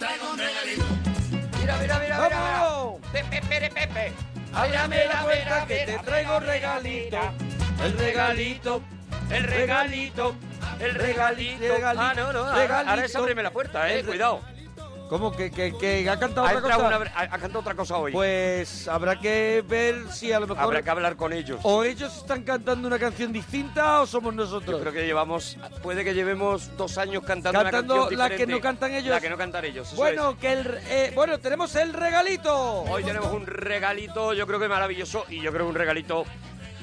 traigo un regalito. Mira, mira, mira, mira. ¡Vamos! Pepe, Pepe, Pepe. Ábrame la puerta que te traigo regalito. El regalito, El regalito, el regalito. Ah, no, no, ahora, regalito. ahora es ábreme la puerta, eh, cuidado. ¿Cómo que, que, que ha cantado Ha, otra cosa? una- ha- ha cantado otra cosa hoy. Pues habrá que ver si a lo mejor... Habrá que hablar con ellos. O ellos están cantando una canción distinta o somos nosotros. Yo creo que llevamos, puede que llevemos dos años cantando, Cantando una canción la que no cantan ellos. La que no cantan ellos. Bueno, es. que el, eh, bueno, tenemos el regalito. Hoy tenemos un regalito, yo creo que maravilloso, y yo creo que un regalito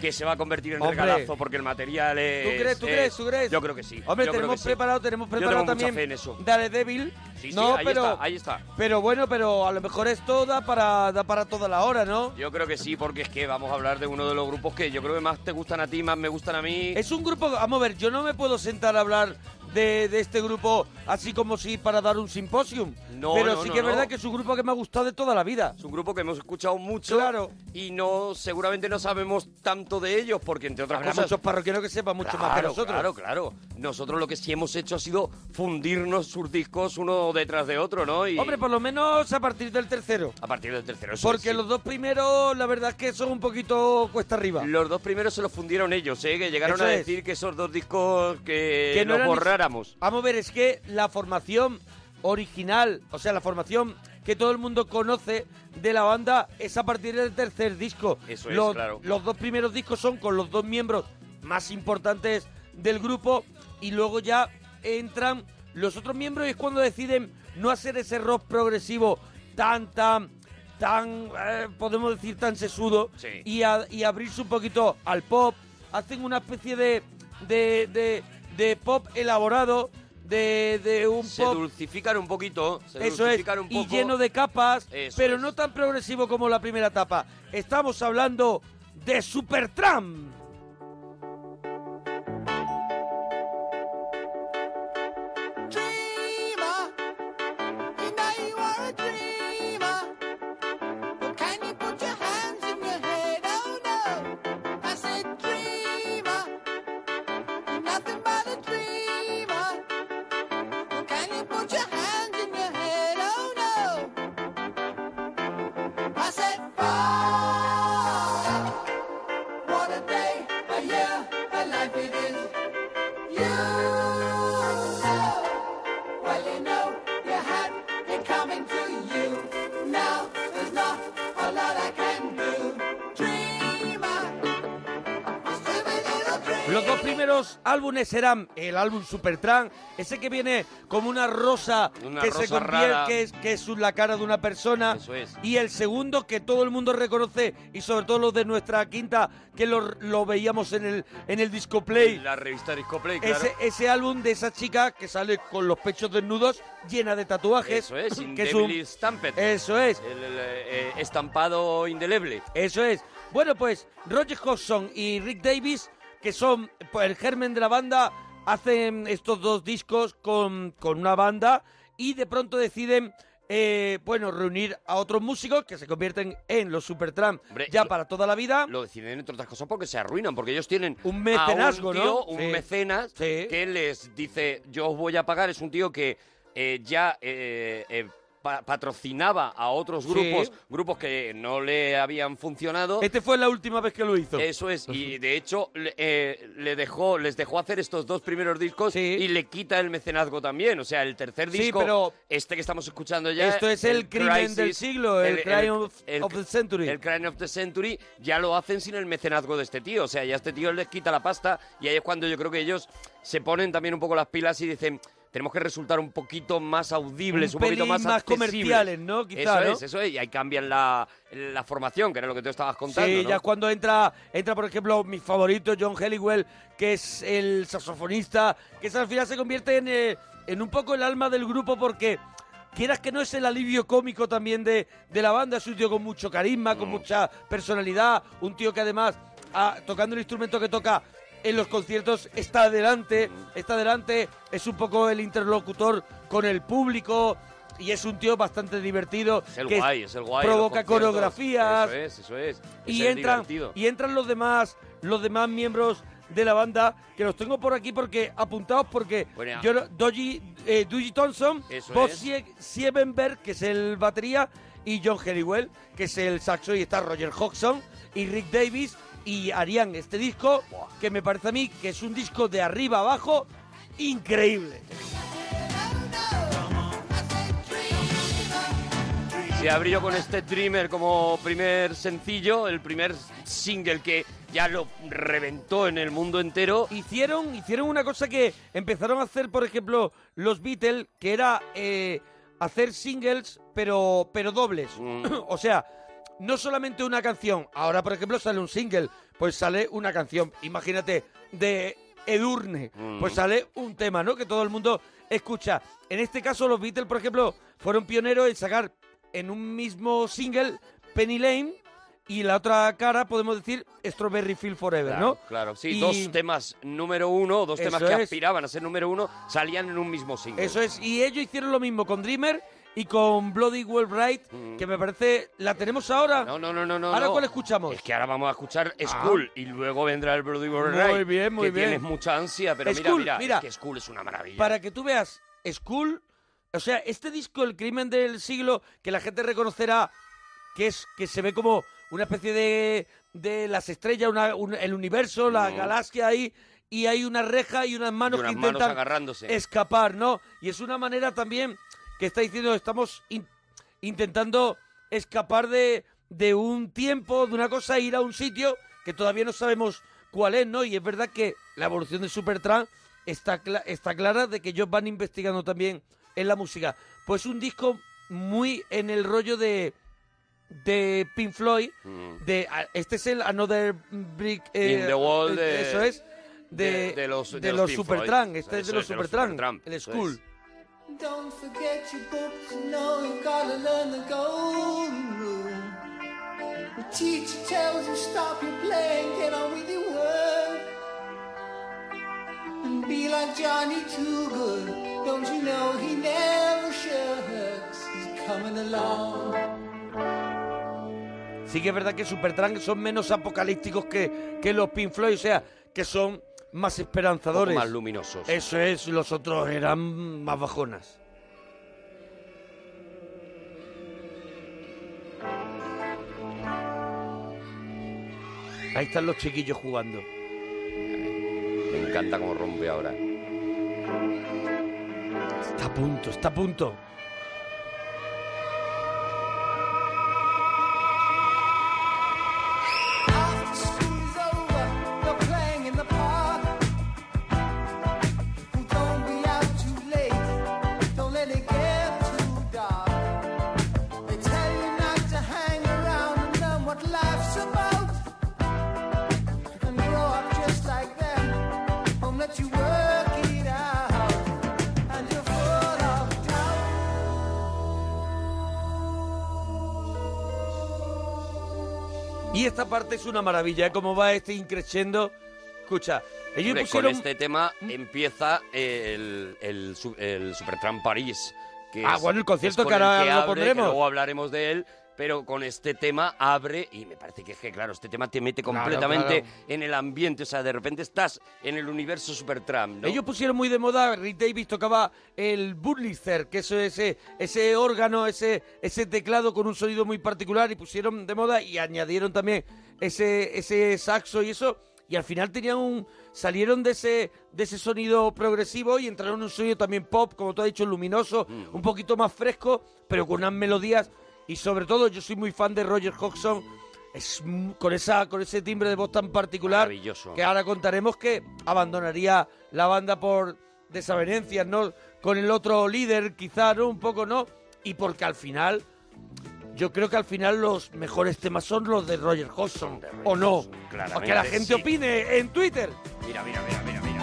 que se va a convertir en Hombre. regalazo porque el material es... ¿Tú crees? ¿Tú es- crees? ¿Tú crees? Yo creo que sí. Hombre, yo tenemos sí. preparado, tenemos Yo preparado mucha también fe en eso. Daredevil. Sí, sí, no, ahí pero, está, ahí está. pero bueno, pero a lo mejor esto da para, da para toda la hora, ¿no? Yo creo que sí, porque es que vamos a hablar de uno de los grupos que yo creo que más te gustan a ti, más me gustan a mí. Es un grupo, vamos a ver, yo no me puedo sentar a hablar de, de este grupo así como si para dar un simposium. No, pero no, sí no, que es verdad no. que es un grupo que me ha gustado de toda la vida. Es un grupo que hemos escuchado mucho Claro. y no seguramente no sabemos tanto de ellos porque entre otras Habrá cosas muchos parroquianos que sepan mucho más que Claro, nosotros. Claro, claro. Nosotros lo que sí hemos hecho ha sido fundirnos sus discos uno detrás de otro, ¿no? Y Hombre, por lo menos a partir del tercero. a partir del tercero. eso Porque sí. los dos primeros, la verdad es que son un poquito cuesta arriba. Los dos primeros se los fundieron ellos, ¿eh? Que llegaron Eso a es. decir que esos dos discos que, Que no los eran ni- Vamos a ver, es que la formación original, o sea, la formación que todo el mundo conoce de la banda es a partir del tercer disco. Eso es, los, claro. Los dos primeros discos son con los dos miembros más importantes del grupo y luego ya entran los otros miembros y es cuando deciden no hacer ese rock progresivo tan, tan, tan, eh, podemos decir, tan sesudo Sí. y, a- y abrirse un poquito al pop. Hacen una especie de, de, de, de pop elaborado, de, de un Se pop dulcifican un poquito, se eso es, dulcifican un y lleno de capas, Eso pero es. no tan progresivo como la primera etapa. Estamos hablando de Supertramp. Álbumes serán el álbum Supertramp, ese que viene como una rosa Una que se convierte, que es, que es la cara de una persona. Eso es. Y el segundo que todo el mundo reconoce, y sobre todo los de nuestra quinta, que lo, lo veíamos en el, en el disco play. La revista Disco Play, claro. Ese, ese álbum de esa chica que sale con los pechos desnudos, llena de tatuajes. Eso es, que es un- Stamped. Eso es. El, el, eh, estampado indeleble. Eso es. Bueno, pues Roger Hodgson y Rick Davis, que son pues, el germen de la banda, hacen estos dos discos con, con una banda y de pronto deciden, eh, bueno, reunir a otros músicos que se convierten en los Supertramp ya lo- para toda la vida. Lo deciden entre otras cosas porque se arruinan, porque ellos tienen Un mecenazgo, a un tío, ¿no? un Sí. mecenas Sí. que les dice yo os voy a pagar. Es un tío que eh, ya eh, pa- patrocinaba a otros Sí. grupos, grupos que no le habían funcionado. Este fue la última vez que lo hizo. Eso es, y de hecho le, eh, le dejó, les dejó hacer estos dos primeros discos Sí. y le quita el mecenazgo también. O sea, el tercer Sí, disco, pero este que estamos escuchando ya. Esto es el, crimen del siglo, el, crime of, el- of the century. el Crime of the Century ya lo hacen sin el mecenazgo de este tío. O sea, ya este tío les quita la pasta y ahí es cuando yo creo que ellos se ponen también un poco las pilas y dicen tenemos que resultar un poquito más audibles, un, Un poquito más, más accesibles". comerciales, ¿no? Quizá, eso ¿no? es, eso es. Y ahí cambian la, la formación, que era lo que tú estabas contando. Sí, ¿no? ya es cuando entra, entra por ejemplo, mi favorito, John Helliwell, que es el saxofonista, que al final se convierte en, eh, en un poco el alma del grupo porque quieras que no es el alivio cómico también de, de la banda, es un tío con mucho carisma, con mucha personalidad, un tío que además, ah, tocando el instrumento que toca en los conciertos, está adelante, está adelante, es un poco el interlocutor con el público. Y es un tío bastante divertido. Es el que guay, es el guay. Provoca coreografías Eso es, eso es. Es y entran divertido. y entran los demás los demás miembros de la banda, que los tengo por aquí porque apuntados porque Bueno, yo Doji, eh, Dougie Thompson, Bob Siebenberg, que es el batería, y John Helliwell, que es el saxo, y está Roger Hodgson y Rick Davis y harían este disco, que me parece a mí que es un disco de arriba abajo increíble. Se abrió con este Dreamer como primer sencillo, el primer single que ya lo reventó en el mundo entero. Hicieron, hicieron una cosa que empezaron a hacer, por ejemplo, los Beatles, que era eh, hacer singles, pero, pero dobles. Mm. o sea, no solamente una canción. Ahora, por ejemplo, sale un single, pues sale una canción. Imagínate, de Edurne, Mm. pues sale un tema, ¿no? Que todo el mundo escucha. En este caso, los Beatles, por ejemplo, fueron pioneros en sacar en un mismo single Penny Lane y la otra cara, podemos decir, Strawberry Field Forever, Claro, ¿no? claro, sí, Y- dos temas número uno, dos temas Eso que es. aspiraban a ser número uno, salían en un mismo single. Eso es, y ellos hicieron lo mismo con Dreamer y con Bloody Well Bright, que me parece... ¿La tenemos ahora? Mm. No, no, no, no, no. ¿Ahora no. cuál escuchamos? Es que ahora vamos a escuchar Ah. School y luego vendrá el Bloody War Muy bien, muy que bien. tienes mucha ansia, pero School, mira, mira, mira. es que School es una maravilla. Para que tú veas, School, o sea, este disco, El crimen del siglo, que la gente reconocerá que es que se ve como una especie de, de las estrellas, una- un- el universo, la Mm. galaxia ahí, y hay una reja y unas manos Y unas que manos intentan agarrándose. escapar, ¿no? Y es una manera también que está diciendo, estamos in- intentando escapar de, de un tiempo, de una cosa, ir a un sitio que todavía no sabemos cuál es, ¿no? Y es verdad que la evolución de Supertramp está, cla- está clara de que ellos van investigando también en la música. Pues un disco muy en el rollo de de Pink Floyd, Mm. de este es el Another Brick eh, In the Wall eh, de- eso es de, de- de los- de los Supertramp, este es de los es, de los Supertramp, el School. es. Don't forget your books, you know you gotta learn the golden rule. The teacher tells you stop your playing, get on with your work. And be like Johnny Too Good. Don't you know he never shirks? He's coming along. Sí que es verdad que Supertramp son menos apocalípticos que, que los Pink Floyd, o sea, que son más esperanzadores. más luminosos. Eso es, los otros eran más bajonas. Ahí están los chiquillos jugando. Me encanta cómo rompe ahora. Está a punto, está a punto. Esta parte es una maravilla, ¿eh? cómo va este increciendo. Escucha, ellos Hombre, pusieron... Con este tema empieza el, el, el Supertramp París. Que Ah, es- bueno, el concierto es que ahora lo abre, que pondremos. luego hablaremos de él, pero con este tema abre y me parece que es que, claro, este tema te mete Claro, completamente claro. en el ambiente. O sea, de repente estás en el universo Supertramp, ¿no? Ellos pusieron muy de moda, Rick Davis tocaba el Burlitzer, que eso es ese, ese órgano, ese, ese teclado con un sonido muy particular, y pusieron de moda y añadieron también ese, ese saxo y eso, y al final tenían un, salieron de ese, de ese sonido progresivo y entraron en un sonido también pop, como tú has dicho, luminoso, Mm. un poquito más fresco, pero con unas melodías, y sobre todo yo soy muy fan de Roger Hodgson, es con esa con ese timbre de voz tan particular Maravilloso. que ahora contaremos que abandonaría la banda por desavenencias, ¿no? Con el otro líder, quizá, ¿no? Un poco, ¿no? Y porque al final, yo creo que al final los mejores temas son los de Roger Hodgson, ¿o no? Hodgson, claramente, O que la gente sí. opine en Twitter. Mira, mira, mira, mira, mira.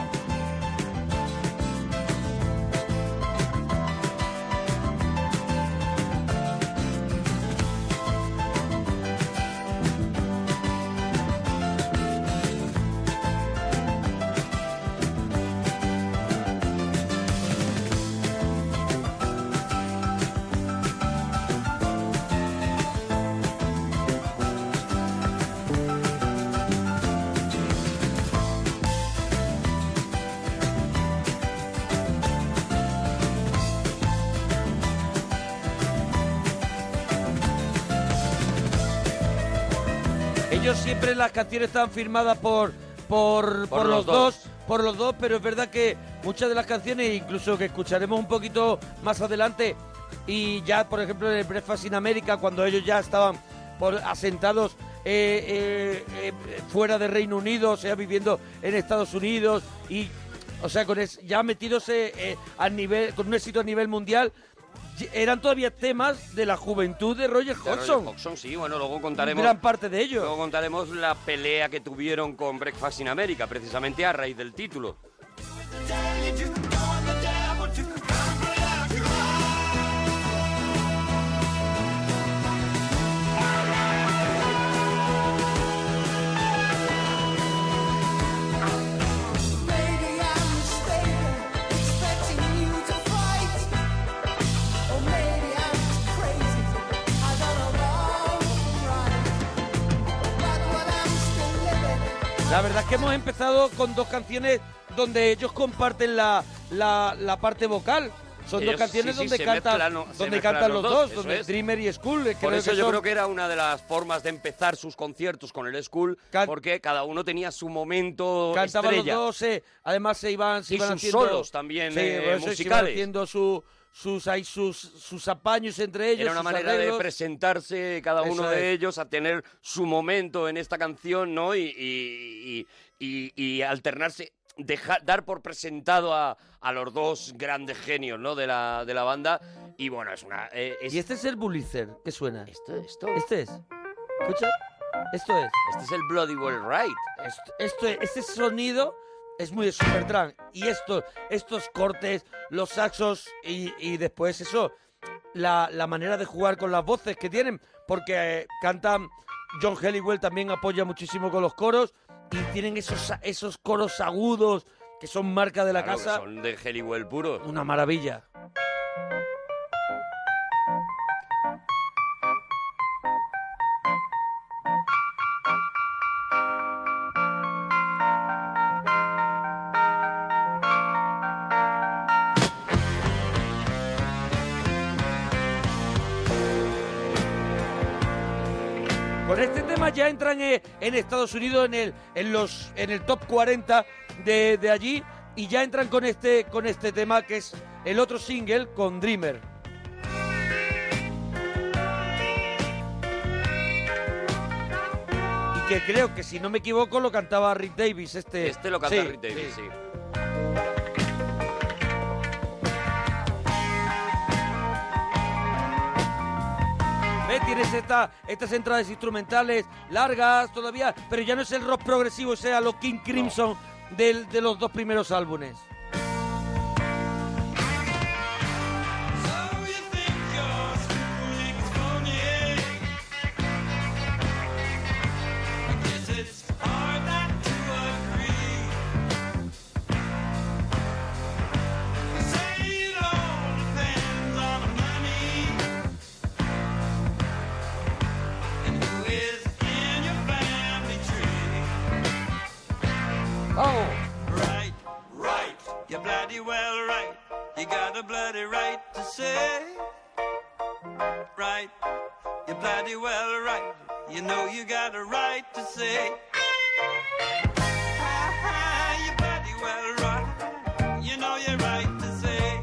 Las canciones están firmadas por, por, por, los, los dos. dos. por los dos, pero es verdad que muchas de las canciones, incluso que escucharemos un poquito más adelante, y ya, por ejemplo, en el Breakfast in America, cuando ellos ya estaban por, asentados eh, eh, eh, fuera de Reino Unido, o sea, viviendo en Estados Unidos, y, o sea, con es- ya metidos al nivel, con un éxito a nivel mundial, eran todavía temas de la juventud de Roger De Roger Hodgson. Hodgson, sí, bueno, luego contaremos... Gran parte de ello. Luego contaremos la pelea que tuvieron con Breakfast in America, precisamente a raíz del título. La verdad es que hemos empezado con dos canciones donde ellos comparten la, la, la parte vocal. Son Ellos, dos canciones sí, sí, donde, cantan, donde cantan los los dos, donde es. Dreamer y que Por creo eso que yo son- creo que era una de las formas de empezar sus conciertos con el School, Can- porque cada uno tenía su momento cantaban estrella. los dos, eh, además se iban, se Y iban sus haciendo solos también, sí, eh, se iban musicales. haciendo su, sus, ahí sus, sus apaños entre ellos. Era una sus manera de arreglos. presentarse cada Eso uno de es. ellos a tener su momento en esta canción, ¿no? Y, y- y- y- alternarse, dejar, dar por presentado a, a los dos grandes genios, ¿no? De la, de la banda. Y bueno, es una... eh, es- Y este es el Bullicer, ¿qué suena? esto, esto, Este es. ¿Escucha? Esto es. este es el Bloody Well Right. Esto, esto, este sonido es muy de Supertramp. Y esto, estos cortes, los saxos y, y después eso, la, la manera de jugar con las voces que tienen, porque eh, cantan, John Helliwell también apoya muchísimo con los coros y tienen esos, esos coros agudos que son marca de la Claro, casa. son de Helliwell puro. Una maravilla. Eh, en Estados Unidos en el, en los, en el top 40 de, de allí y ya entran con este, con este tema que es el otro single con Dreamer. Y que creo que si no me equivoco lo cantaba Rick Davis. Este, Este lo canta Sí, Rick Davis, sí. sí. ¿Ves? Tienes esta, estas entradas instrumentales largas todavía, pero ya no es el rock progresivo, sea lo King Crimson del- de los dos primeros álbumes. Got a bloody right to say. Right, you're bloody well right. You know you got a right to say. You're bloody well right. You know you're right to say.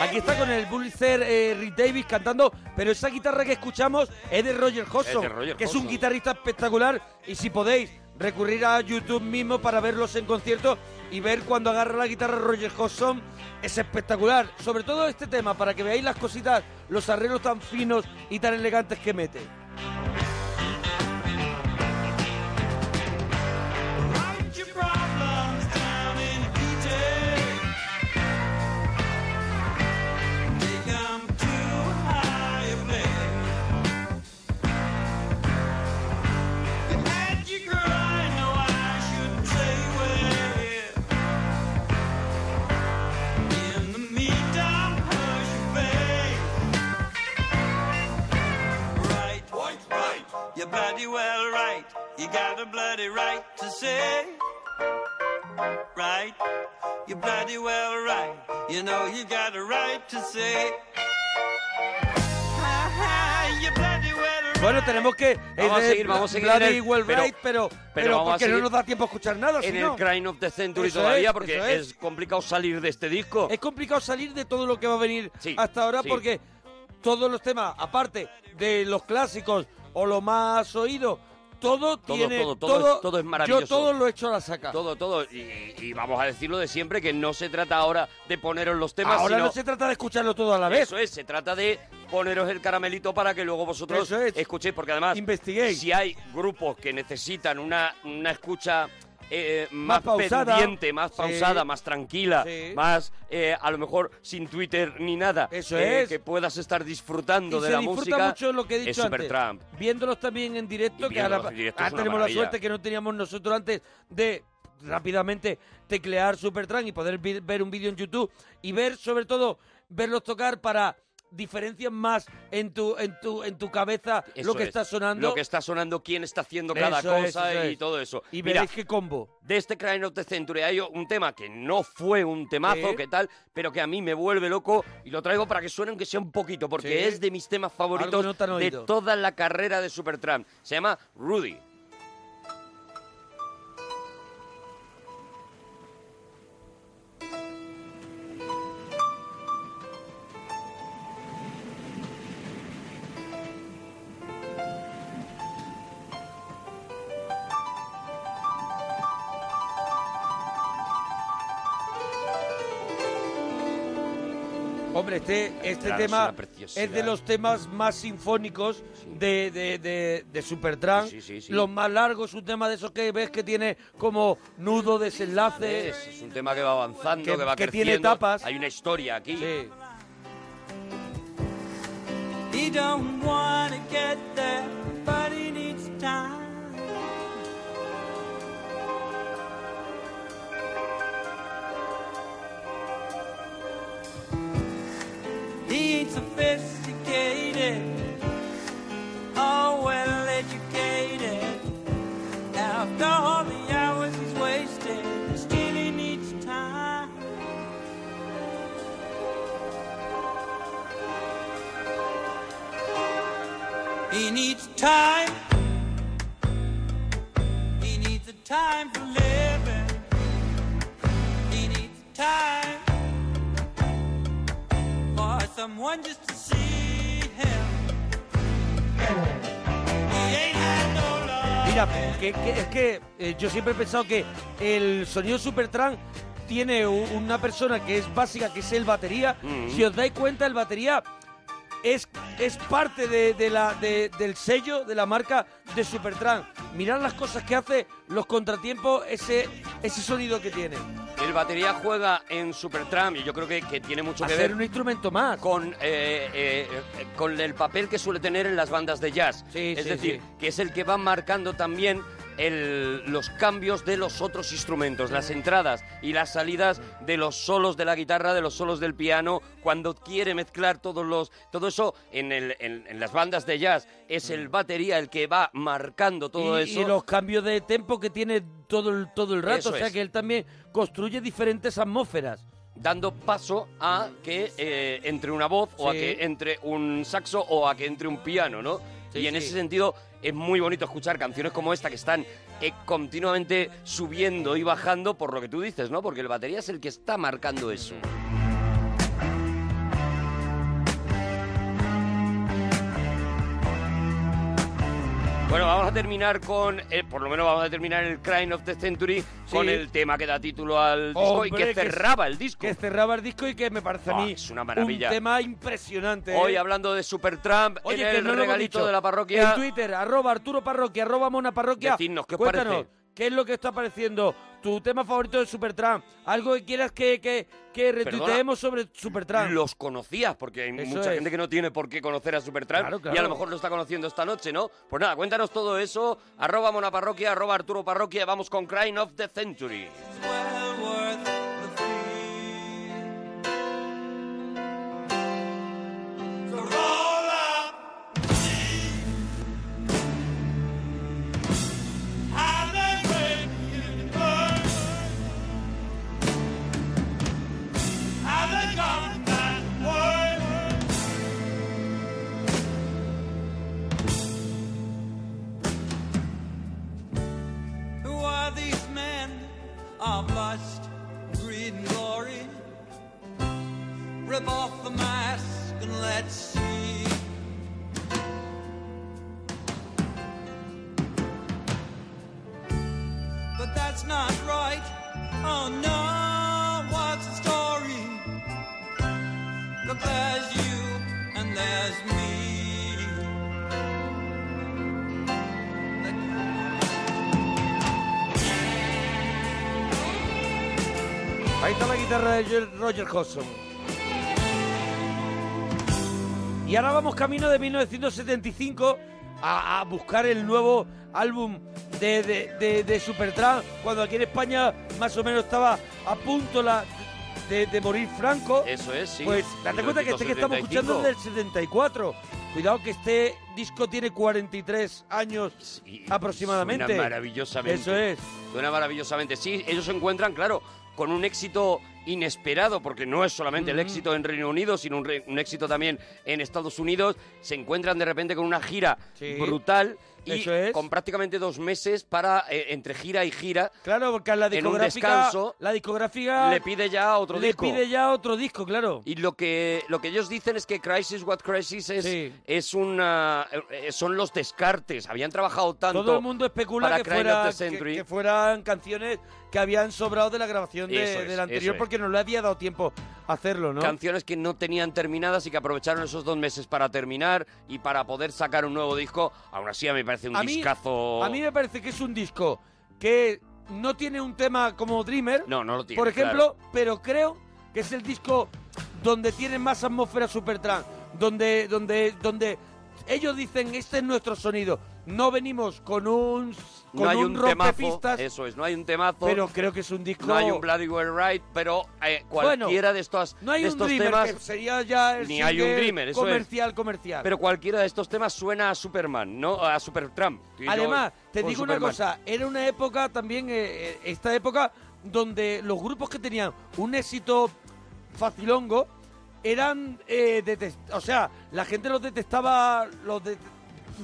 Aquí está con el Pulitzer eh, Rick Davis cantando, pero esa guitarra que escuchamos es de Roger Hodgson, Es de Roger que es un Hodgson. guitarrista espectacular. Y si podéis recurrir a YouTube mismo para verlos en concierto y ver cuando agarra la guitarra Roger Hodgson, es espectacular. Sobre todo este tema, para que veáis las cositas, los arreglos tan finos y tan elegantes que mete. You're bloody well right. You got a bloody right to say. Right. You're bloody well right. You know you got a right to say. You're bloody well right. Bueno, tenemos que... Vamos a seguir, vamos a seguir en el- Well pero- Right, pero, pero pero, porque no nos da tiempo a escuchar nada, en no. el Crime of the Century Eso todavía es, porque es. es. complicado salir de este disco. Es complicado salir de todo lo que va a venir Sí, hasta ahora sí. porque todos los temas, aparte de los clásicos o lo más oído, todo, Todo, tiene... todo, todo es- todo es maravilloso. Yo todo lo he hecho a la saca. Todo, todo. Y, y vamos a decirlo de siempre, que no se trata ahora de poneros los temas, Ahora sino... no se trata de escucharlo todo a la vez. Eso es, se trata de poneros el caramelito para que luego vosotros es. escuchéis, porque además, Investiguéis. si hay grupos que necesitan una, una escucha eh, más, Más pendiente, más Sí. pausada, más tranquila, Sí. más eh, a lo mejor sin Twitter ni nada, Eso eh, es. que puedas estar disfrutando y de se la disfruta música. mucho lo que he dicho antes. Supertramp. Viéndolos también en directo, que ahora, tenemos la suerte que no teníamos nosotros antes de rápidamente teclear Supertramp y poder ver un vídeo en YouTube y ver, sobre todo, verlos tocar para diferencias más en tu en tu en tu cabeza Eso lo que es. está sonando Lo que está sonando, quién está haciendo cada Eso cosa y es. todo eso. y Mira, veréis qué combo de este Crime of the Century hay un tema que no fue un temazo, Sí. que tal, pero que a mí me vuelve loco y lo traigo para que suene aunque sea un poquito, porque Sí. es de mis temas favoritos no de toda la carrera de Supertramp. Se llama Rudy. Este, este Claro, tema es de los temas más sinfónicos de, de, de, de Supertramp. Sí, sí, sí, sí. Los más largos, un tema de esos que ves que tiene como nudo, desenlace. Es, es un tema que va avanzando, que, Que- va que creciendo. tiene etapas. Hay una historia aquí. Someone just to see him. He ain't had no love. Mira, que, que- es que eh, yo siempre he pensado que el sonido Supertramp tiene una persona que es básica, que es el batería. Mm. Si os dais cuenta, el batería es, es parte de, de la, de- del sello, de la marca de Supertramp. Mirad las cosas que hace, los contratiempos, ese, ese sonido que tiene. El batería juega en Supertramp y yo creo que, que tiene mucho que ser ver un instrumento más. con, eh, eh, eh, con el papel que suele tener en las bandas de jazz. Sí, es sí, decir, sí. que es el que va marcando también el- los cambios de los otros instrumentos, las entradas y las salidas de los solos de la guitarra, de los solos del piano, cuando quiere mezclar todos los, todo eso en, el- en- en las bandas de jazz. Es el batería el que va marcando todo y, eso. y los cambios de tempo que tiene todo el, todo el rato. Eso o sea es. que él también construye diferentes atmósferas. dando paso a que eh, entre una voz o a que entre un saxo o a que entre un piano, ¿no? Sí, y en sí. ese sentido es muy bonito escuchar canciones como esta que están eh, continuamente subiendo y bajando por lo que tú dices, ¿no? Porque el batería es el que está marcando eso. Bueno, vamos a terminar con, eh, por lo menos vamos a terminar el Crime of the Century con Sí. el tema que da título al disco y Hombre, que que cerraba el disco. Que cerraba el disco y que me parece a mí es una maravilla. un tema impresionante. Hoy ¿eh? hablando de Supertramp Oye, en que el no regalito de la parroquia. En Twitter, arroba Arturo Parroquia, arroba Mona Parroquia. Decidnos, ¿qué os Cuéntanos, parece? ¿Qué es lo que está apareciendo? ¿Tu tema favorito de Supertramp? ¿Algo que quieras que, que, que retuiteemos sobre Supertramp? Los conocías, porque hay Eso mucha es. gente que no tiene por qué conocer a Supertramp Claro, y a lo mejor lo está conociendo esta noche, ¿no? Pues nada, cuéntanos todo eso. Arroba Monaparroquia, arroba Arturo Parroquia. Vamos con Crime of the Century. At sea. But that's not right. Oh no, what's the story? Look, there's you and there's me. Ahí está la guitarra de Roger Hodgson. Y ahora vamos camino de 1975 a, a buscar el nuevo álbum de, de, de, de Supertramp, cuando aquí en España más o menos estaba a punto la, de, de morir Franco. Eso es, sí. Pues date cuenta que este que estamos escuchando es del 74. Cuidado que este disco tiene 43 años aproximadamente. Suena maravillosamente. Eso es. Suena maravillosamente. Sí, ellos se encuentran, claro, con un éxito inesperado, porque no es solamente el éxito en Reino Unido, sino un, re- un éxito también en Estados Unidos. Se encuentran de repente con una gira Sí. brutal y es. con prácticamente dos meses para, eh, entre gira y gira, Claro, porque a la En un discográfica, descanso, la discográfica le pide ya otro le disco. pide ya otro disco, claro. Y lo que, lo que ellos dicen es que Crisis What Crisis es, Sí. es una, eh, son los descartes. Habían trabajado tanto Todo el mundo especula para que, fuera- que- que fueran canciones que habían sobrado de la grabación de, es, del anterior es. porque no le había dado tiempo a hacerlo, ¿no? canciones que no tenían terminadas y que aprovecharon esos dos meses para terminar y para poder sacar un nuevo disco. Aún así, a mí me parece un a, mí, discazo. a mí me parece que es un disco que no tiene un tema como Dreamer, No, no lo tiene. por ejemplo, claro. pero creo que es el disco donde tiene más atmósfera Supertramp, donde, donde, donde ellos dicen este es nuestro sonido. No venimos con un con No hay un, un, temazo. Eso es, no hay un temazo. pero creo que es un disco. no hay un Bloody Well Right, pero eh, cualquiera de estos, No hay de un Dreamer, temas. que sería ya el Ni hay un Dreamer, eso es. comercial, comercial. Pero cualquiera de estos temas suena a Superman, ¿no? A Supertramp. Además, te digo una cosa, era una época también, eh, eh, esta época, donde los grupos que tenían un éxito facilongo eran, eh, detest- o sea, la gente los detestaba, los de-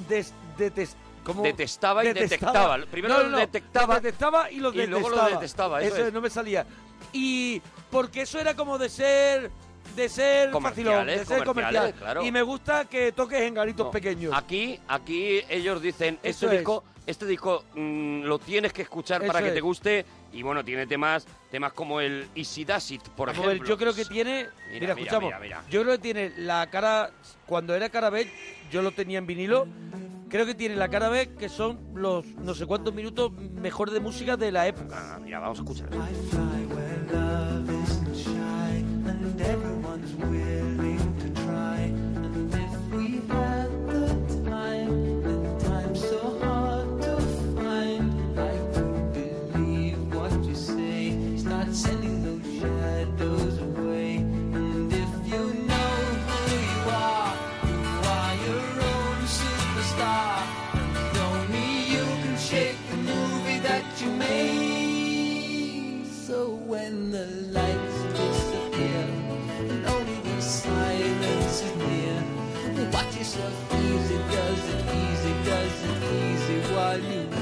des- detest- ¿cómo? Detestaba y detectaba. Primero los detectaba los detestaba y los y luego los detestaba. detestaba, eso es. no me salía. Y porque eso era como de ser de ser facilón, de ser comercial. claro. Y me gusta que toques en garitos No, pequeños. Aquí, aquí ellos dicen, Eso este es. disco, este disco mm, lo tienes que escuchar para que te guste. Y bueno, tiene temas, temas como el Easy Does It, por Vamos a ver, ejemplo. yo creo que tiene. Mira, mira, escuchamos. mira, mira. Yo creo que tiene la cara. Cuando era cara B, yo lo tenía en vinilo. Creo que tiene la cara B, que son los no sé cuántos minutos mejores de música de la época. Ah, mira, vamos a escuchar. everyone's will. Easy, does it easy, does it easy while you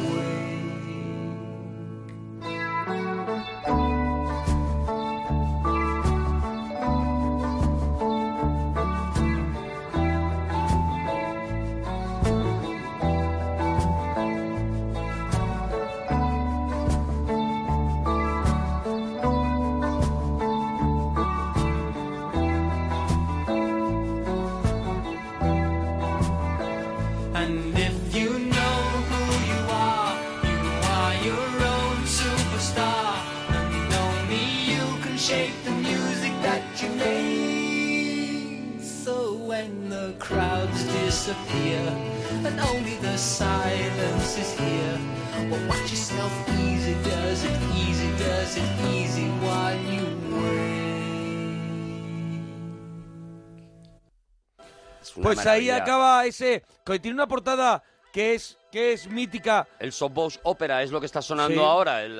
Pues ahí acaba ese. Que tiene una portada que es, que es mítica. El Softbox Opera es lo que está sonando Sí. ahora, el-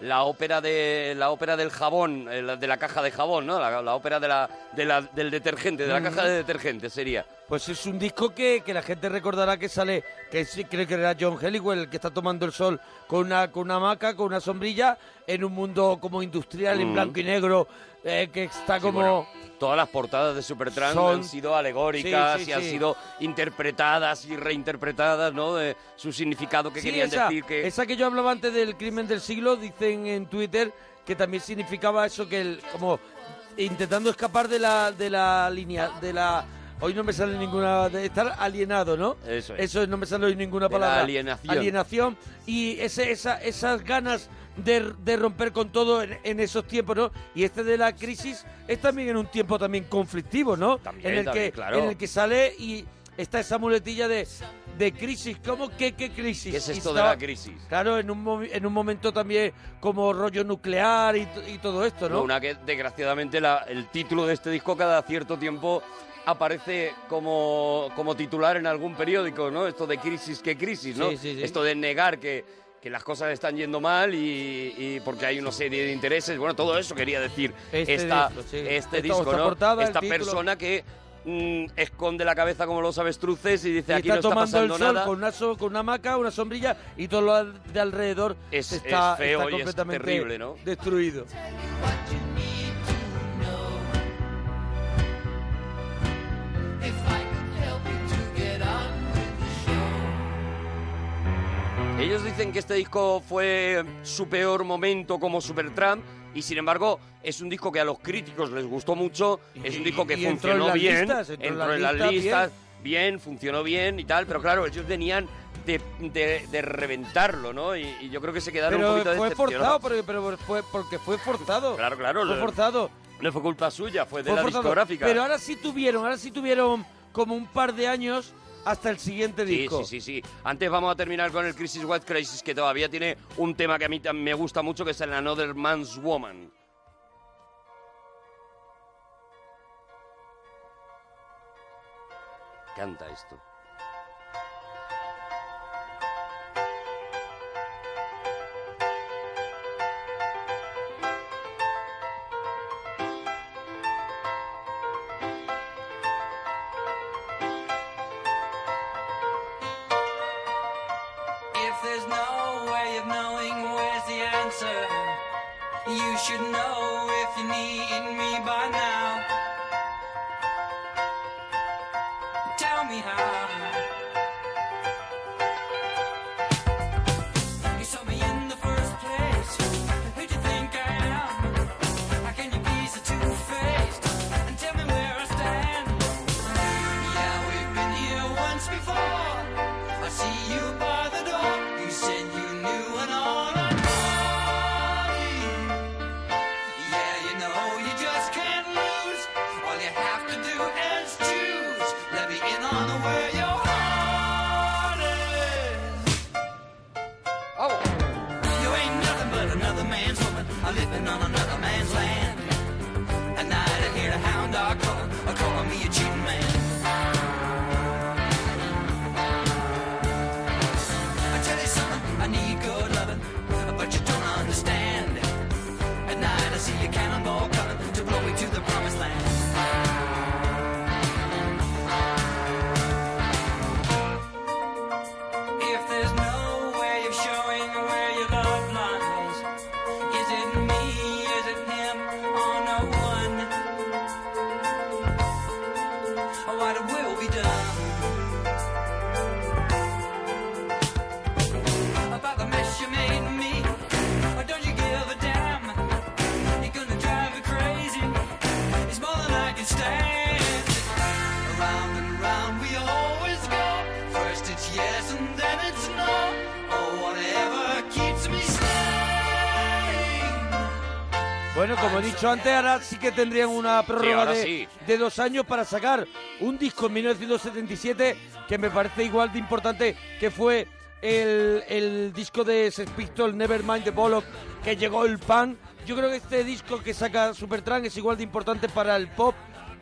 la, ópera de la ópera del jabón, el- de la caja de jabón, ¿no? La, la ópera de la, de la- del detergente, de la caja de detergente sería. Pues es un disco que, que la gente recordará que sale, que sí, creo que era John Helliwell el que está tomando el sol con una, con una hamaca, con una sombrilla, en un mundo como industrial, en blanco y negro, eh, que está como... bueno, todas las portadas de Supertramp Son- han sido alegóricas Sí, sí, y han sí. sido interpretadas y reinterpretadas, ¿no? De su significado que querían esa, decir que... esa que yo hablaba antes del crimen del siglo, dicen en Twitter que también significaba eso que el, como intentando escapar de la de la línea de la hoy no me sale ninguna de estar alienado, ¿no? Eso es. Eso no me sale hoy ninguna De la palabra. alienación. Alienación y ese, esa, esas ganas de, de romper con todo en, en esos tiempos, ¿no? Y este de la crisis es también en un tiempo también conflictivo, ¿no? También, en el también, que claro. en el que sale y está esa muletilla de, de crisis. ¿Cómo que qué crisis? ¿Qué es esto de la crisis? Claro, en un, en un momento también como rollo nuclear y, t- y todo esto, ¿no? Una que desgraciadamente la- el título de este disco cada cierto tiempo aparece como, como titular en algún periódico, ¿no? Esto de crisis, ¿qué crisis, no? Sí, sí, sí. Esto de negar que, que las cosas están yendo mal y, y porque hay una serie de intereses. Bueno, todo eso quería decir Este esta, disco, este Esta- disco, esta ¿no? portada, el esta persona que mm, esconde la cabeza como los avestruces y dice Y aquí está no está tomando el pasando sol nada. con una, so- con una hamaca, una sombrilla y todo lo de alrededor Es- está, es feo está y es completamente terrible, ¿no? destruido. Ellos dicen que este disco fue su peor momento como Supertramp y sin embargo es un disco que a los críticos les gustó mucho, es un disco que y entró en funcionó las bien, listas, entró en entró las en las listas listas, bien. funcionó bien y tal, pero claro, ellos venían de, de- de reventarlo, ¿no? Y, y yo creo que se quedaron un poquito fue decepcionados. forzado, porque, pero fue, porque fue forzado. Claro, claro, Fue lo- forzado. No fue culpa suya, fue de fue la discográfica. Pero ahora sí tuvieron, ahora sí tuvieron como un par de años hasta el siguiente Sí, disco. sí, sí, sí. Antes vamos a terminar con el Crisis White Crisis, que todavía tiene un tema que a mí me gusta mucho, que es el Another Man's Woman. Canta esto. Bueno, como he dicho antes, ahora sí que tendrían una prórroga de, sí. de dos años para sacar un disco en 1977 que me parece igual de importante que fue el, el disco de Sex Pistols, Nevermind the Bollock, que llegó el pan. Yo creo que este disco que saca Supertramp es igual de importante para el pop,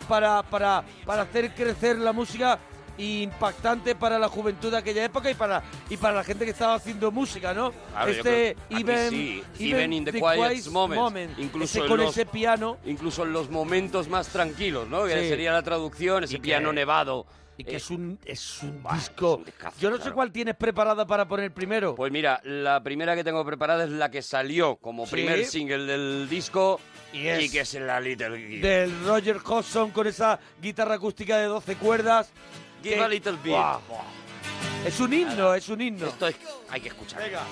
para, para, para hacer crecer la música impactante para la juventud de aquella época y para y para la gente que estaba haciendo música, ¿no? Claro, este even, sí, even in the quiet moments, incluso ese- con los- ese piano Incluso en los momentos más tranquilos, ¿no? Que Sí. sería la traducción, ese Y que- piano nevado. y que Eh, es un es un Buah, disco. es un discazo, Yo no sé claro. cuál tienes preparada para poner primero. Pues mira, la primera que tengo preparada es la que salió como Sí. primer single del disco Y es- que es la Little Give. del Roger Hodgson con esa guitarra acústica de 12 cuerdas. Give a Little Bit. Buah, Es un himno, es un himno. Esto es, hay que escuchar. Venga.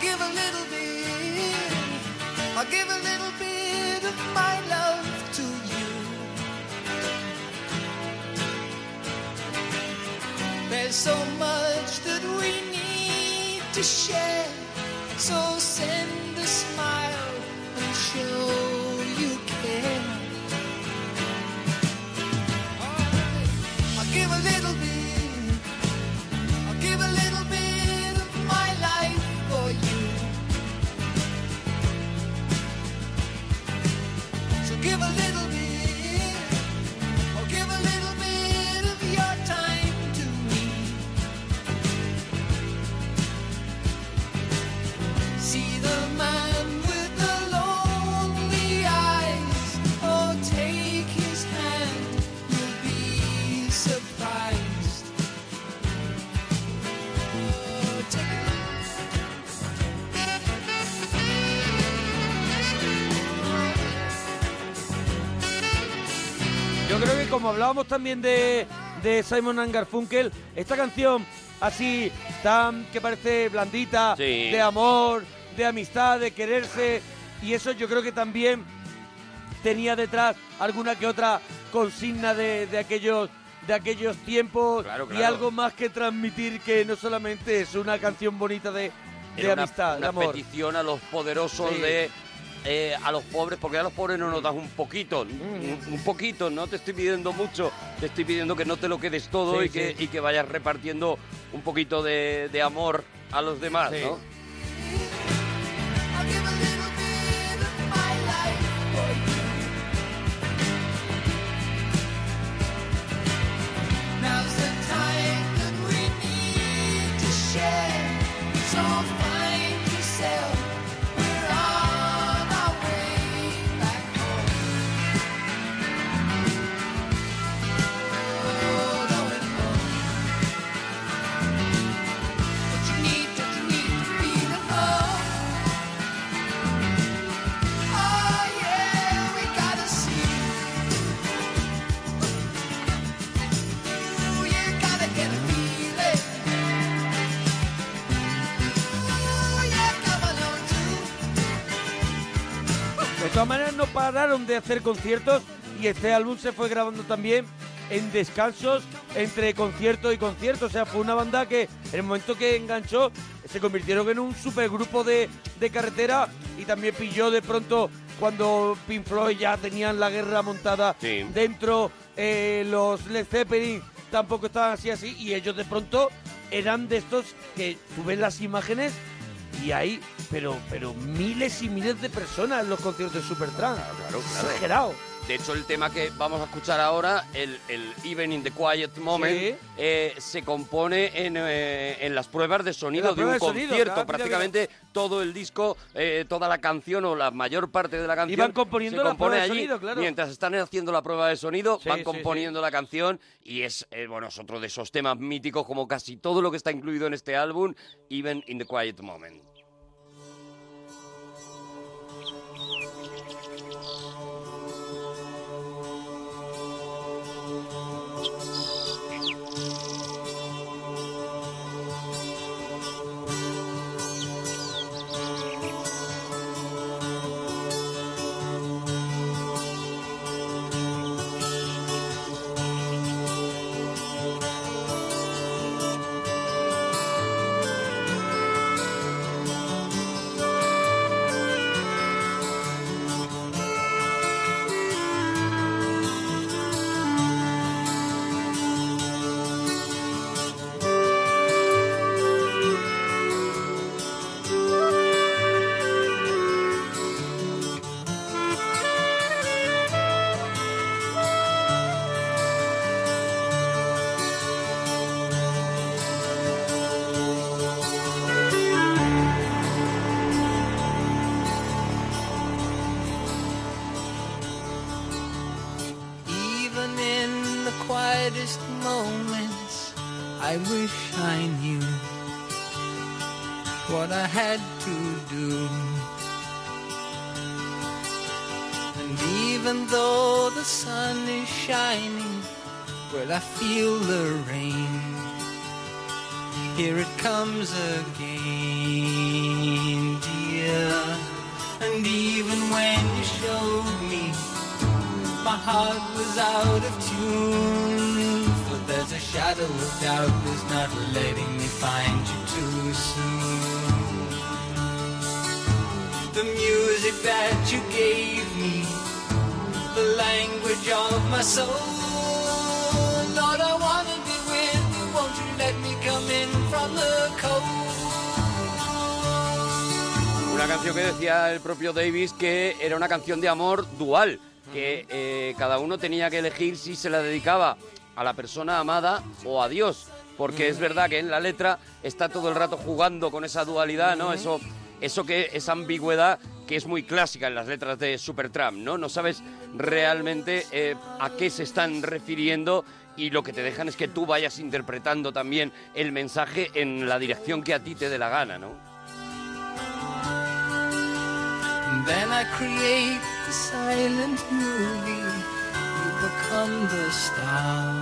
Give a little so much that we need to share. So hablábamos también de, de Simon and Garfunkel, esta canción así tan que parece blandita, Sí. de amor, de amistad, de quererse, y eso yo creo que también tenía detrás alguna que otra consigna de, de aquellos de aquellos tiempos Claro, y algo más que transmitir que no solamente es una canción bonita de, de Era una, amistad, de una amor. petición a los poderosos Sí. de eh, a los pobres, porque a los pobres no nos das un poquito, un, un poquito, no te estoy pidiendo mucho, te estoy pidiendo que no te lo quedes todo Sí, y, que, y que vayas repartiendo un poquito de, de amor a los demás, Sí. ¿no? De hacer conciertos y este álbum se fue grabando también en descansos entre concierto y concierto. O sea, fue una banda que en el momento que enganchó se convirtieron en un supergrupo de, de carretera y también pilló de pronto cuando Pink Floyd ya tenían la guerra montada Sí. dentro, eh, los Led Zeppelin tampoco estaban así así y ellos de pronto eran de estos que tú ves las imágenes y hay, pero, pero miles y miles de personas en los conciertos de Supertramp. claro, claro. Exagerado. De hecho, el tema que vamos a escuchar ahora, el, el Even in the Quiet Moment, Sí. eh, se compone en, eh, en las pruebas de sonido la de un de sonido, concierto. claro, Prácticamente todo el disco, eh, toda la canción o la mayor parte de la canción van componiendo se la compone de allí. sonido, claro. Mientras están haciendo la prueba de sonido, Sí, van sí, componiendo la canción y es, eh, bueno, es otro de esos temas míticos como casi todo lo que está incluido en este álbum, Even in the Quiet Moment. It comes again, dear. And even when you showed me, my heart was out of tune. For there's a shadow of doubt that's not letting me find you too soon. The music that you gave me, the language of my soul. Una canción que decía el propio Davis que era una canción de amor dual, que eh, cada uno tenía que elegir si se la dedicaba a la persona amada o a Dios, porque es verdad que en la letra está todo el rato jugando con esa dualidad, ¿no? Eso, eso que esa ambigüedad que es muy clásica en las letras de Supertramp, ¿no? No sabes realmente eh, a qué se están refiriendo y lo que te dejan es que tú vayas interpretando también el mensaje en la dirección que a ti te dé la gana, ¿no? And then I create the silent movie. You become the star.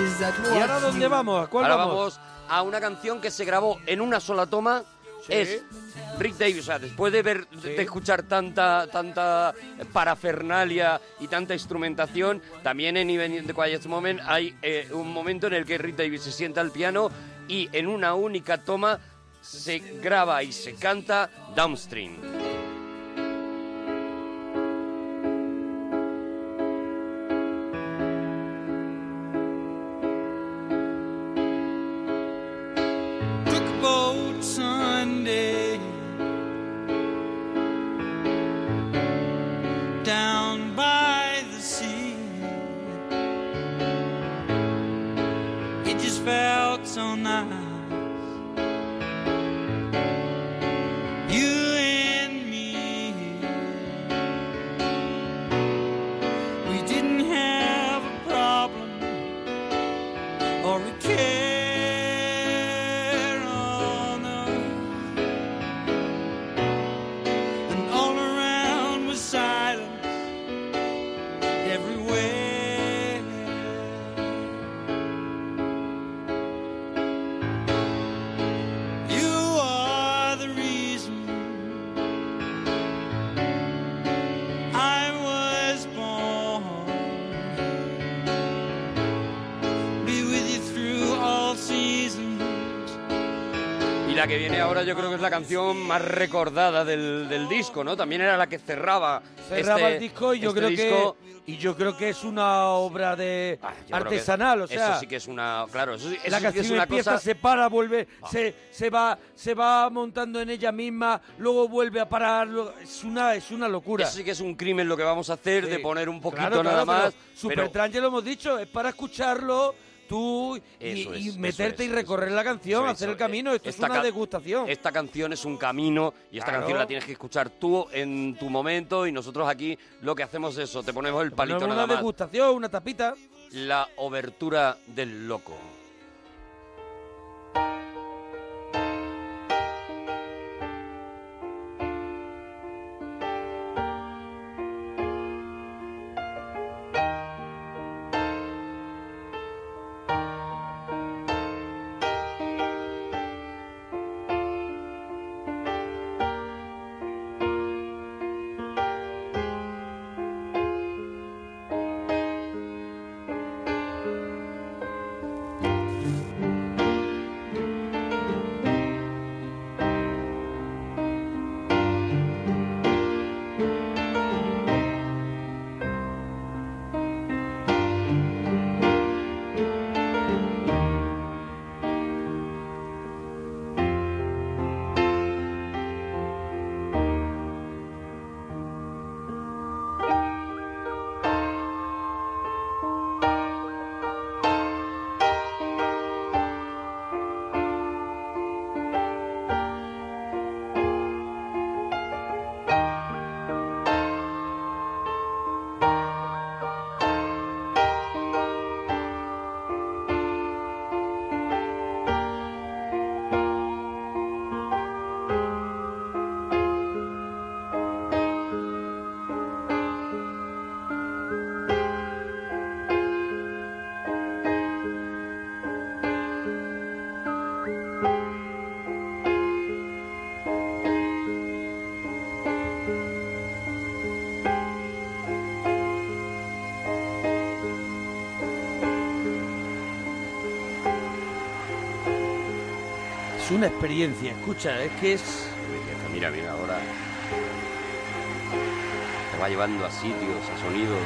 Is that ¿Y ahora dónde you- vamos? ¿A cuál Ahora vamos? vamos a una canción que se grabó en una sola toma. Es Rick Davis. O sea, después de ver, de escuchar tanta, tanta parafernalia y tanta instrumentación, también en Even the Quiet Moment hay eh, un momento en el que Rick Davis se sienta al piano y en una única toma se graba y se canta Downstream. La que viene ahora yo creo que es la canción más recordada del, del disco, ¿no? También era la que cerraba Cerraba este- el disco y yo este creo disco. que y yo creo que es una obra de Ah, artesanal, o sea, Eso sí que es una... Claro, eso, eso la sí que es canción una empieza, cosa... se para, vuelve, se, se va, se va montando en ella misma, luego vuelve a parar, es una, es una locura. Eso sí que es un crimen lo que vamos a hacer, de Sí. poner un poquito Claro, nada claro, más. pero pero- Supertramp ya lo hemos dicho, es para escucharlo tú y, es, meterte es, y recorrer la canción, Eso, hacer el camino. Esto es esta una ca- degustación. Esta canción es un camino y esta Claro. canción la tienes que escuchar tú en tu momento y nosotros aquí lo que hacemos es eso, te ponemos el palito Ponemos nada una más. degustación, una tapita. La obertura del loco. Es una experiencia, escucha, es que es... Mira, mira, ahora te va llevando a sitios, a sonidos.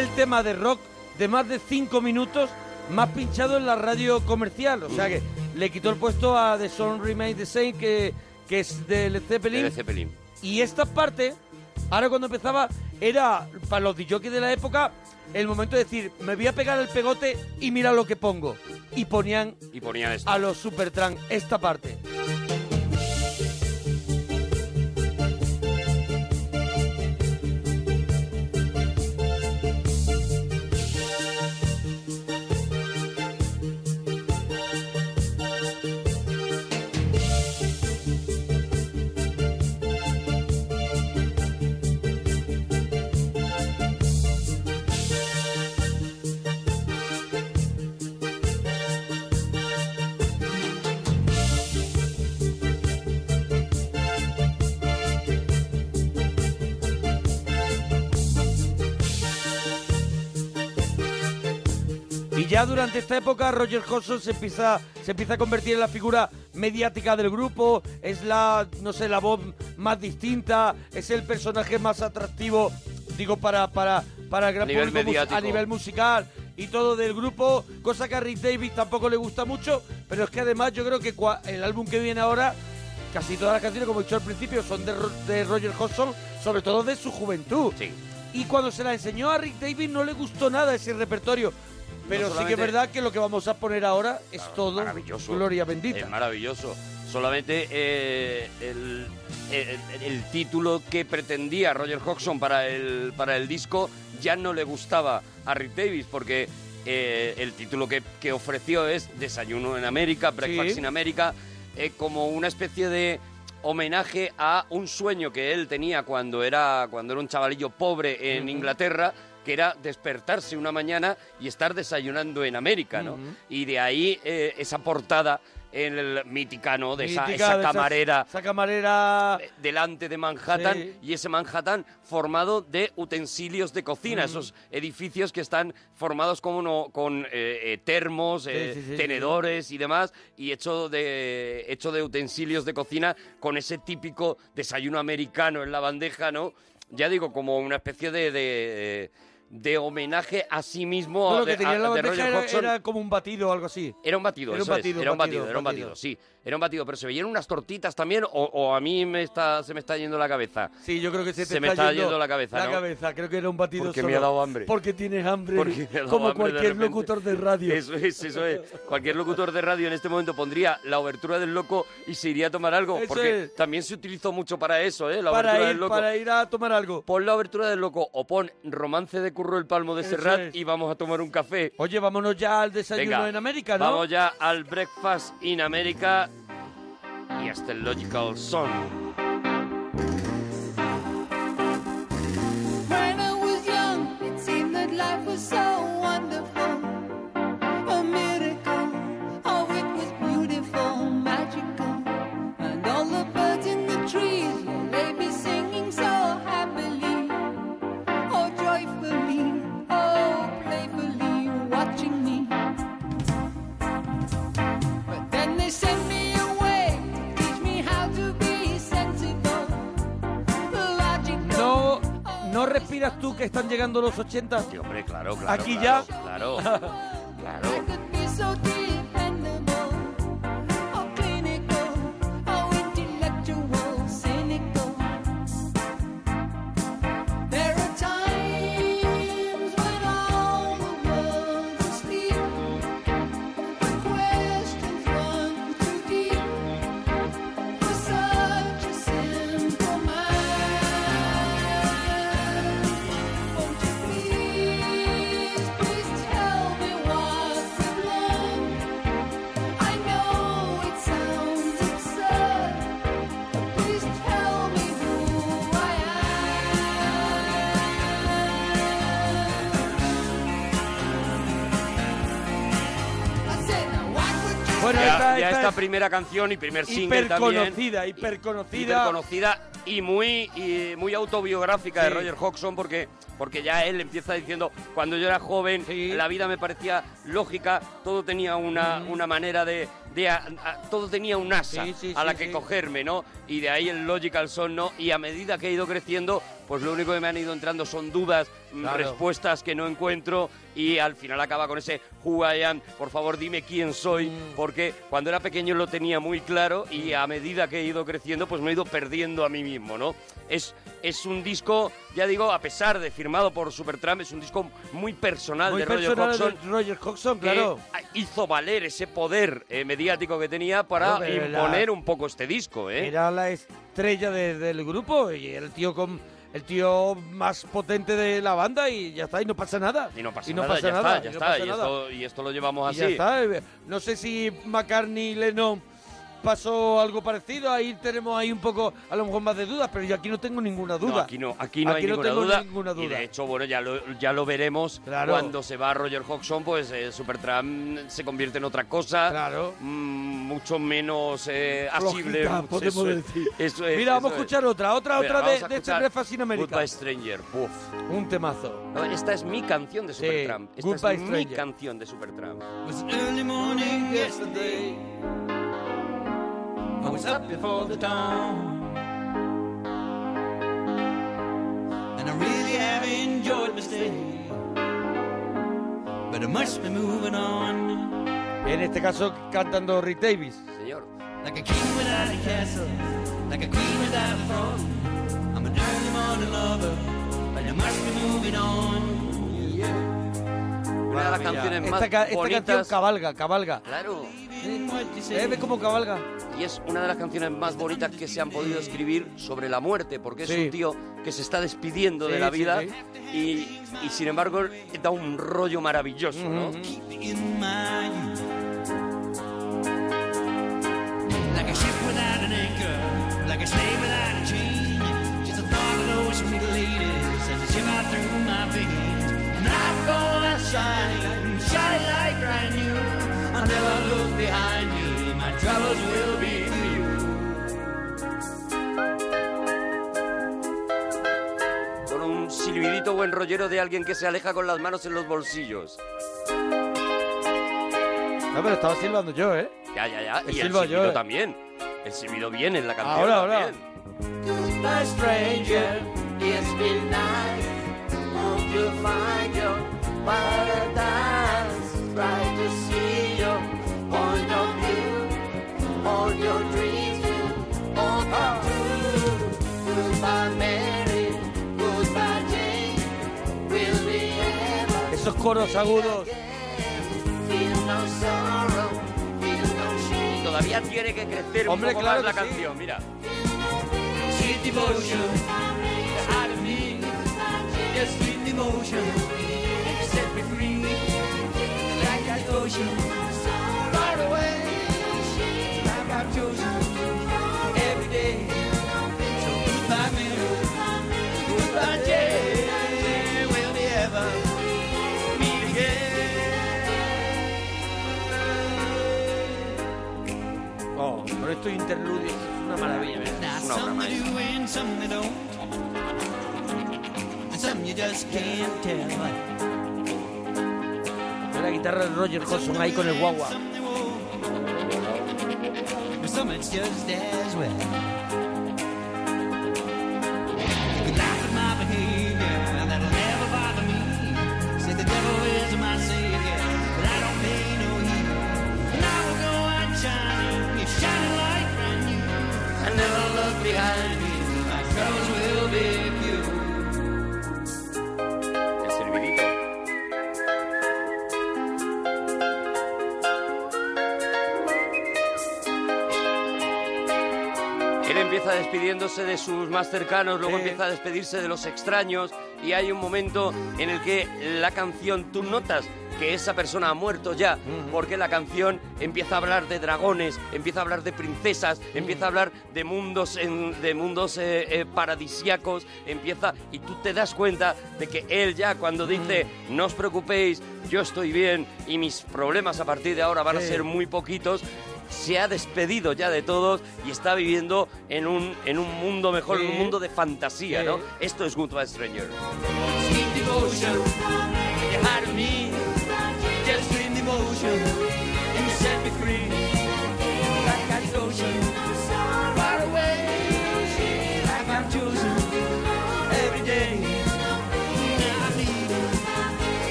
El tema de rock de más de 5 minutos más pinchado en la radio comercial. O sea que le quitó el puesto a The Song Remains the Same, que, que es de Led Zeppelin. Led Zeppelin. Y esta parte, ahora cuando empezaba, era para los DJs de la época el momento de decir, me voy a pegar el pegote y mira lo que pongo. Y ponían Y ponían esto. a los Supertramp esta parte. Esta época Roger Hodgson se empieza, se empieza a convertir en la figura mediática del grupo, es la, no sé, la voz más distinta, es el personaje más atractivo, digo, para, para, para el gran nivel público mediático. a nivel musical y todo del grupo, cosa que a Rick Davis tampoco le gusta mucho, pero es que además yo creo que el álbum que viene ahora, casi todas las canciones, como he dicho al principio, son de, Ro- de Roger Hodgson, sobre todo de su juventud. Sí. Y cuando se la enseñó a Rick Davis no le gustó nada ese repertorio. Pero sí que es verdad que lo que vamos a poner ahora es todo maravilloso. gloria bendita. Es maravilloso. Solamente eh, el, el- el título que pretendía Roger Hodgson para el, para el disco ya no le gustaba a Rick Davis porque eh, el título que, que ofreció es Desayuno en América, Breakfast Sí. in América, eh, como una especie de homenaje a un sueño que él tenía cuando era, cuando era un chavalillo pobre en. Inglaterra, que era despertarse una mañana y estar desayunando en América, ¿no? Y de ahí eh, esa portada en el míticano de esa, Mítica esa de esas- camarera Esa camarera... eh, delante de Manhattan Sí. y ese Manhattan formado de utensilios de cocina, esos edificios que están formados como no- con eh, termos, sí, sí, sí. tenedores y demás, y hecho de, hecho de utensilios de cocina con ese típico desayuno americano en la bandeja, ¿no? Ya digo, como una especie de... de de homenaje a sí mismo No, lo que de- tenía en la a- de bandeja Roger era, era como un batido o algo así. Era un batido, Era un eso es, batido, era un batido, batido, era un batido. sí, era un batido, pero se veían unas tortitas también, o, o a mí me está, se me está yendo la cabeza. Sí, yo creo que se te Se me está, yendo la cabeza, La ¿no? cabeza, creo que era un batido Porque solo. me ha dado hambre. Porque tienes hambre, Porque como hambre cualquier locutor de radio. Eso es, eso es. Cualquier locutor de radio en este momento pondría la obertura del loco y se iría a tomar algo, Eso porque es. también se utilizó mucho para eso, ¿eh? La para, obertura ir, del loco. para ir a tomar algo. Pon la obertura del loco o pon Romance de Curro el Palmo de Eso Serrat es. y vamos a tomar un café. Oye, vámonos ya al desayuno Venga, en América, ¿no? Vamos ya al Breakfast in America y hasta el Logical Song. Respiras tú que están llegando los 80? Sí, hombre, claro, claro. Aquí claro, ya. Claro. claro. Primera canción y primer single también. hiperconocida, hiperconocida. hiperconocida y muy y muy autobiográfica de. Roger Hodgson porque porque ya él empieza diciendo cuando yo era joven Sí. la vida me parecía lógica todo tenía una, una manera de, de a- a- todo tenía un asa Sí, a la que cogerme no y de ahí el logical son no y a medida que he ido creciendo pues lo único que me han ido entrando son dudas mm, Claro. respuestas que no encuentro y al final acaba con ese who I am por favor dime quién soy Mm. porque cuando era pequeño lo tenía muy claro y a medida que he ido creciendo pues me he ido perdiendo a mí mismo, ¿no? Es, es un disco, ya digo, a pesar de firmado por Supertramp, es un disco muy personal Muy de Roger Hodgson de Roger Hodgson, que claro. hizo valer ese poder eh, mediático que tenía para la- imponer un poco este disco, ¿eh? Era la estrella de- del grupo y el tío con el tío más potente de la banda y ya está, y no pasa nada. Y no pasa y no nada, pasa ya nada, está, ya y está. Y esto, y esto lo llevamos Y así. ya está. No sé si McCartney y Lennon pasó algo parecido, ahí tenemos ahí un poco, a lo mejor más de dudas, pero yo aquí no tengo ninguna duda. No, aquí no, aquí no hay ninguna, tengo duda. ninguna Y duda. de hecho, bueno, ya lo, ya lo veremos Claro. cuando se va Roger Hodgson, pues eh, Supertramp se convierte en otra cosa. Claro. mm, mucho menos eh, asible. Flojita, podemos Eso es, decir. eso es, Mira, vamos a eso es. escuchar otra, otra, Mira, otra de, de este escuchar Breakfast in America. Goodbye Stranger. Uf. Un temazo. No, esta es mi canción de Sí, Supertramp. Esta Goodbye es mi Stranger. canción de Supertramp. I was up before the dawn. And I really have enjoyed my stay. But I must be moving on. En este caso cantando Rick Davis. Señor. Like a king without a castle, like a queen without a throne. I'm an early morning lover, but I must be moving on. Una de las canciones más Esta, esta canción cabalga, cabalga. Claro. ¿Eh? ¿Ves cómo cabalga? Y es una de las canciones más bonitas que se han podido escribir sobre la muerte, porque es Sí. un tío que se está despidiendo de la vida sí. Y, y sin embargo da un rollo maravilloso, ¿no? I'll never look behind me, my troubles will be. Con un silbidito buen rollero de alguien que se aleja con las manos en los bolsillos. No, pero estaba silbando yo, ¿eh? Ya, ya, ya. El Y el silbo yo, silbido eh. también. El silbido viene en la canción. Ahora, ahora. Goodbye, stranger. It's been nice. Hope you find your paradise. Try to see your dreams will all come true. Goodbye, Mary. Goodbye, Jane. Will we ever Esos coros agudos. feel no sorrow? Feel no shame? Todavía tiene que crecer Hombre, poco claro más la sí. canción, mira. Sweet devotion, the heart of me. Yes, sweet devotion, you set me free. Like that ocean, pero estos interludios es una maravilla. ¿eh? Una obra maestra. La guitarra de Roger Hodgson ahí con el guagua. Some they won't. But some it's just as well. Despidiéndose de sus más cercanos, luego Sí. empieza a despedirse de los extraños y hay un momento en el que la canción, tú notas que esa persona ha muerto ya, porque la canción empieza a hablar de dragones, empieza a hablar de princesas, empieza a hablar de mundos, en- de mundos eh, eh, paradisíacos, empieza y tú te das cuenta de que él ya cuando dice no os preocupéis, yo estoy bien y mis problemas a partir de ahora van a ser muy poquitos, se ha despedido ya de todos y está viviendo en un, en un mundo mejor, en un mundo de fantasía, Sí. ¿no? Esto es Goodbye Stranger.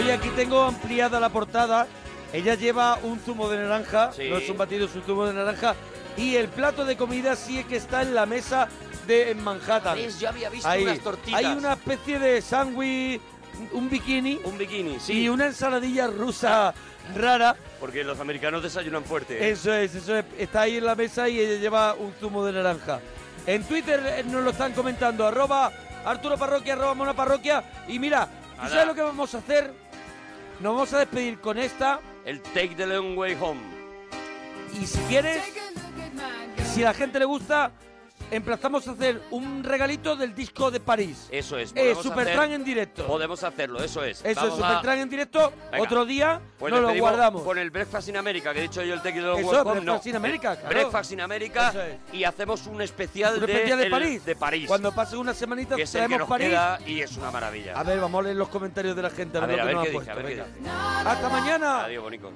Oye, aquí tengo ampliada la portada. Ella lleva un zumo de naranja, Sí. no es un batido, es un zumo de naranja. Y el plato de comida sí es que está en la mesa de en Manhattan. ¿Ves? Yo había visto Ahí. unas tortitas. Hay una especie de sándwich, un bikini Un bikini, sí. y una ensaladilla rusa rara. Porque los americanos desayunan fuerte. ¿eh? Eso es, eso es. Está ahí en la mesa y ella lleva un zumo de naranja. En Twitter eh, nos lo están comentando, arroba Arturo Parroquia, arroba Mona Parroquia. Y mira, ¿tú Ala. sabes lo que vamos a hacer? Nos vamos a despedir con esta. El Take the Long Way Home. Y si quieres, si a la gente le gusta, emplazamos a hacer un regalito del disco de París. Eso es. Eh, podemos Supertran hacer- en directo. Podemos hacerlo, eso es. Eso es Vamos a- Supertran en directo. Venga. Otro día Pues nos lo despedimos guardamos. Con el Breakfast in America, que he dicho yo el Long Eso. Breakfast in America, claro. Breakfast in America. Eso. Y hacemos un especial, Un especial de el- París. de París. Cuando pase una semanita que es el que traemos nos París. queda y es una maravilla. A ver, vamos a leer los comentarios de la gente. A A ver, ver, lo que ver nos qué ha dice, a puesto, ver qué venga. dice. Hasta mañana. Adiós, bonicos.